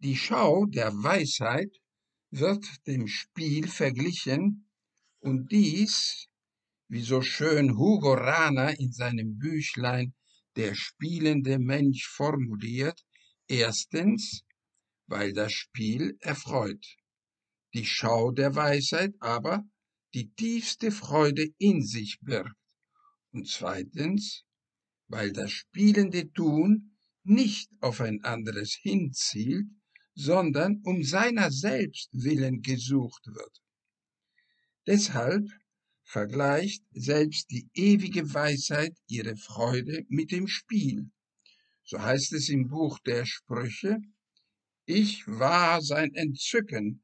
Die Schau der Weisheit wird dem Spiel verglichen und dies, wie so schön Hugo Rana in seinem Büchlein Der spielende Mensch formuliert, erstens, weil das Spiel erfreut, die Schau der Weisheit aber die tiefste Freude in sich birgt, und zweitens, weil das spielende Tun nicht auf ein anderes hinzielt, sondern um seiner selbst willen gesucht wird. Deshalb vergleicht selbst die ewige Weisheit ihre Freude mit dem Spiel. So heißt es im Buch der Sprüche, ich war sein Entzücken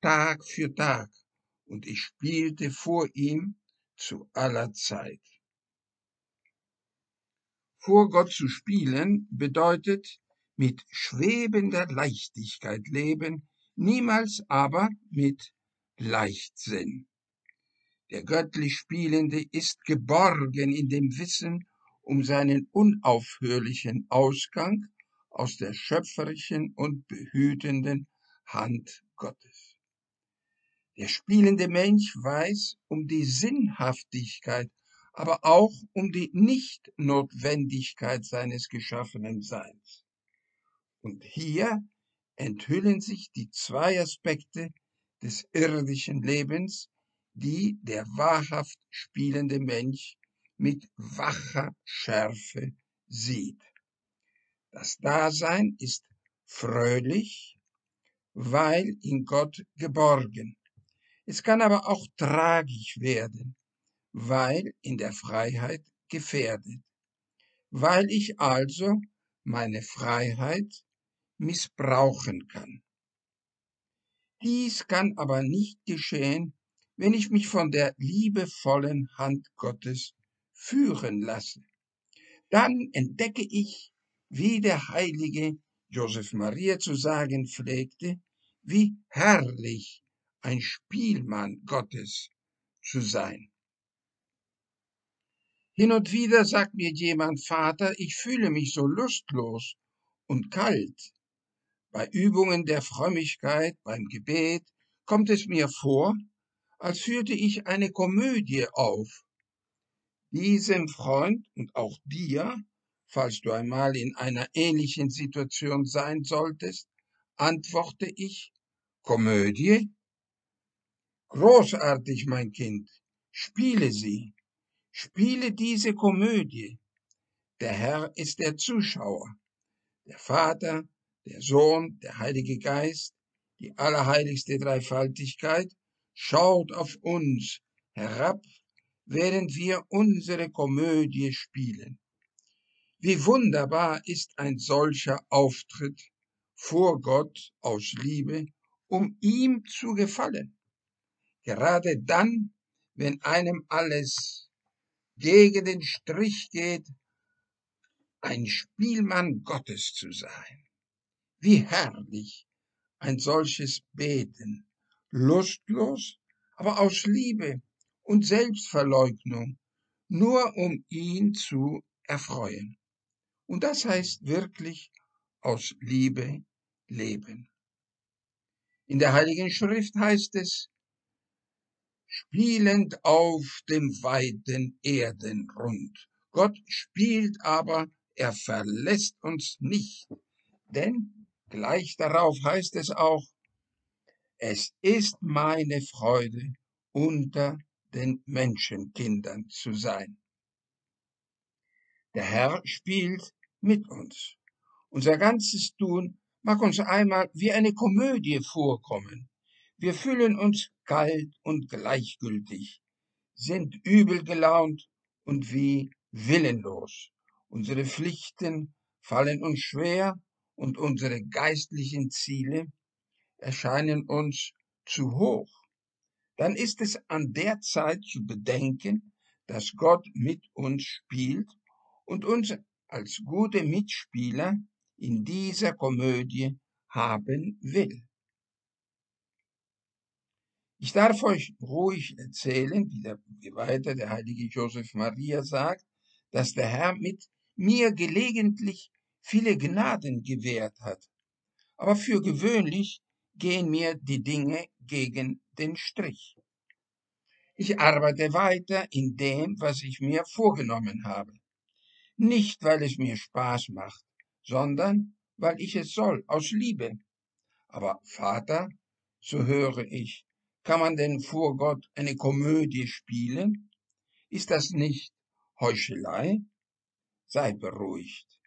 Tag für Tag und ich spielte vor ihm zu aller Zeit. Vor Gott zu spielen bedeutet mit schwebender Leichtigkeit leben, niemals aber mit Leichtsinn. Der göttlich Spielende ist geborgen in dem Wissen um seinen unaufhörlichen Ausgang aus der schöpferischen und behütenden Hand Gottes. Der spielende Mensch weiß um die Sinnhaftigkeit, aber auch um die Nichtnotwendigkeit seines geschaffenen Seins. Und hier enthüllen sich die zwei Aspekte des irdischen Lebens, die der wahrhaft spielende Mensch mit wacher Schärfe sieht. Das Dasein ist fröhlich, weil in Gott geborgen. Es kann aber auch tragisch werden, weil in der Freiheit gefährdet. Weil ich also meine Freiheit missbrauchen kann. Dies kann aber nicht geschehen, wenn ich mich von der liebevollen Hand Gottes führen lasse. Dann entdecke ich, wie der heilige Joseph Maria zu sagen pflegte, wie herrlich ein Spielmann Gottes zu sein. Hin und wieder sagt mir jemand, Vater, ich fühle mich so lustlos und kalt. Bei Übungen der Frömmigkeit, beim Gebet, kommt es mir vor, als führte ich eine Komödie auf. Diesem Freund und auch dir, falls du einmal in einer ähnlichen Situation sein solltest, antworte ich, Komödie? Großartig, mein Kind, spiele sie. Spiele diese Komödie. Der Herr ist der Zuschauer, der Vater, der Sohn, der Heilige Geist, die allerheiligste Dreifaltigkeit, schaut auf uns herab, während wir unsere Komödie spielen. Wie wunderbar ist ein solcher Auftritt vor Gott aus Liebe, um ihm zu gefallen. Gerade dann, wenn einem alles gegen den Strich geht, ein Spielmann Gottes zu sein. Wie herrlich ein solches Beten, lustlos, aber aus Liebe und Selbstverleugnung, nur um ihn zu erfreuen. Und das heißt wirklich aus Liebe leben. In der Heiligen Schrift heißt es, spielend auf dem weiten Erdenrund. Gott spielt aber, er verlässt uns nicht. Denn gleich darauf heißt es auch, es ist meine Freude, unter den Menschenkindern zu sein. Der Herr spielt mit uns. Unser ganzes Tun mag uns einmal wie eine Komödie vorkommen. Wir fühlen uns kalt und gleichgültig, sind übel gelaunt und wie willenlos. Unsere Pflichten fallen uns schwer und unsere geistlichen Ziele erscheinen uns zu hoch, dann ist es an der Zeit zu bedenken, dass Gott mit uns spielt und uns als gute Mitspieler in dieser Komödie haben will. Ich darf euch ruhig erzählen, wie, der, wie weiter der heilige Joseph Maria sagt, dass der Herr mit mir gelegentlich viele Gnaden gewährt hat. Aber für gewöhnlich gehen mir die Dinge gegen den Strich. Ich arbeite weiter in dem, was ich mir vorgenommen habe. Nicht, weil es mir Spaß macht, sondern weil ich es soll, aus Liebe. Aber Vater, so höre ich, kann man denn vor Gott eine Komödie spielen? Ist das nicht Heuchelei? Sei beruhigt.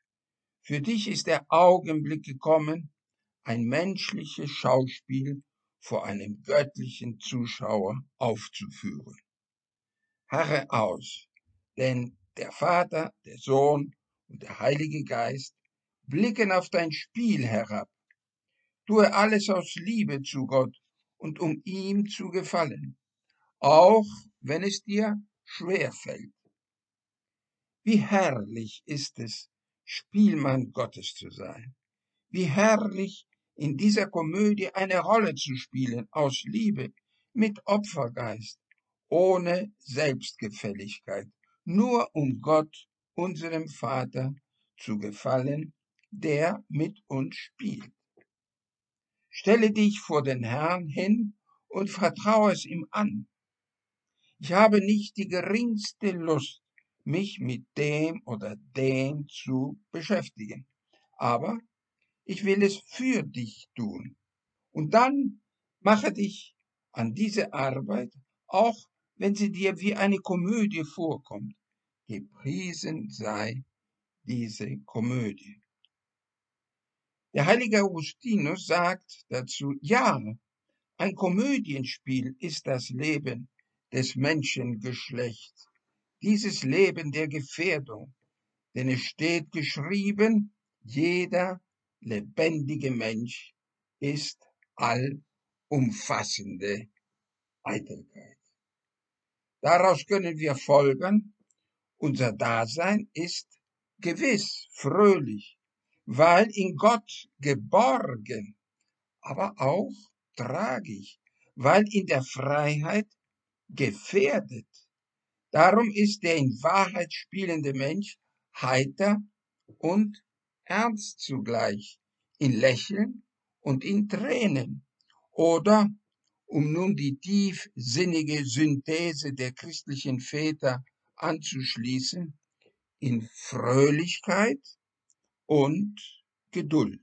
Für dich ist der Augenblick gekommen, ein menschliches Schauspiel vor einem göttlichen Zuschauer aufzuführen. Harre aus, denn der Vater, der Sohn und der Heilige Geist blicken auf dein Spiel herab. Tue alles aus Liebe zu Gott und um ihm zu gefallen, auch wenn es dir schwer fällt. Wie herrlich ist es, Spielmann Gottes zu sein. Wie herrlich in dieser Komödie eine Rolle zu spielen aus Liebe, mit Opfergeist, ohne Selbstgefälligkeit, nur um Gott, unserem Vater, zu gefallen, der mit uns spielt. Stelle dich vor den Herrn hin und vertraue es ihm an. Ich habe nicht die geringste Lust, mich mit dem oder dem zu beschäftigen. Aber ich will es für dich tun. Und dann mache dich an diese Arbeit, auch wenn sie dir wie eine Komödie vorkommt. Gepriesen sei diese Komödie. Der heilige Augustinus sagt dazu, ja, ein Komödienspiel ist das Leben des Menschengeschlechts, dieses Leben der Gefährdung, denn es steht geschrieben, jeder lebendige Mensch ist allumfassende Eitelkeit. Daraus können wir folgern, unser Dasein ist gewiss, fröhlich, weil in Gott geborgen, aber auch tragisch, weil in der Freiheit gefährdet. Darum ist der in Wahrheit spielende Mensch heiter und ernst zugleich, in Lächeln und in Tränen. Oder, um nun die tiefsinnige Synthese der christlichen Väter anzuschließen, in Fröhlichkeit und Geduld.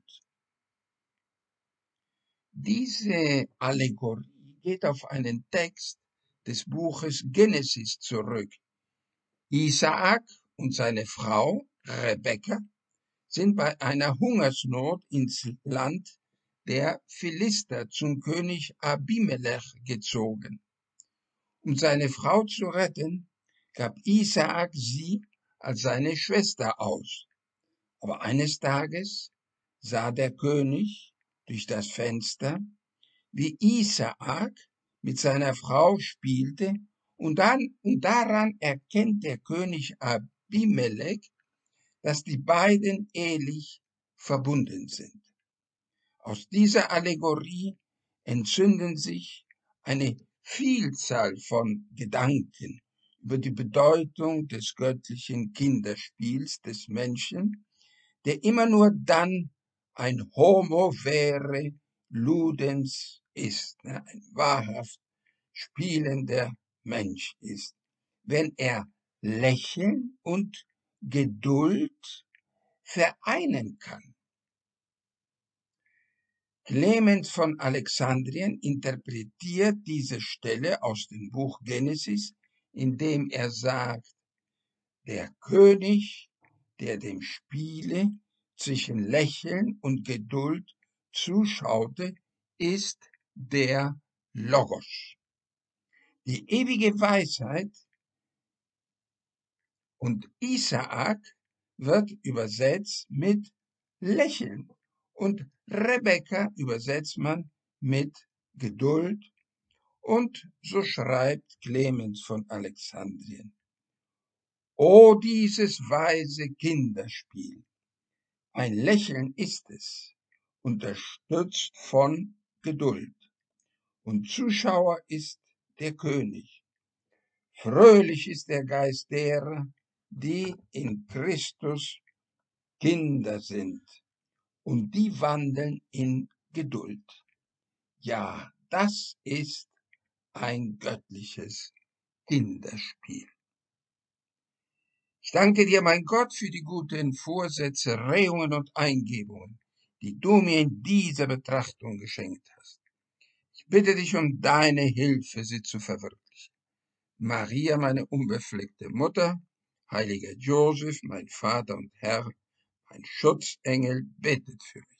Diese Allegorie geht auf einen Text des Buches Genesis zurück. Isaak und seine Frau Rebekka sind bei einer Hungersnot ins Land der Philister zum König Abimelech gezogen. Um seine Frau zu retten, gab Isaak sie als seine Schwester aus. Aber eines Tages sah der König durch das Fenster, wie Isaak mit seiner Frau spielte, und dann, und daran erkennt der König Abimelech, dass die beiden ehelich verbunden sind. Aus dieser Allegorie entzünden sich eine Vielzahl von Gedanken über die Bedeutung des göttlichen Kinderspiels des Menschen, der immer nur dann ein Homo vere ludens ist, ne, ein wahrhaft spielender Mensch ist, wenn er Lächeln und Geduld vereinen kann. Clemens von Alexandrien interpretiert diese Stelle aus dem Buch Genesis, indem er sagt, der König der dem Spiele zwischen Lächeln und Geduld zuschaute, ist der Logos. Die ewige Weisheit und Isaak wird übersetzt mit Lächeln Und Rebecca übersetzt man mit Geduld. Und so schreibt Clemens von Alexandrien. O dieses weise Kinderspiel! Ein Lächeln ist es, unterstützt von Geduld. Und Zuschauer ist der König. Fröhlich ist der Geist derer, die in Christus Kinder sind und die wandeln in Geduld. Ja, das ist ein göttliches Kinderspiel. Ich danke dir, mein Gott, für die guten Vorsätze, Rehungen und Eingebungen, die du mir in dieser Betrachtung geschenkt hast. Bitte dich um deine Hilfe, sie zu verwirklichen. Maria, meine unbefleckte Mutter, heiliger Joseph, mein Vater und Herr, mein Schutzengel, betet für mich.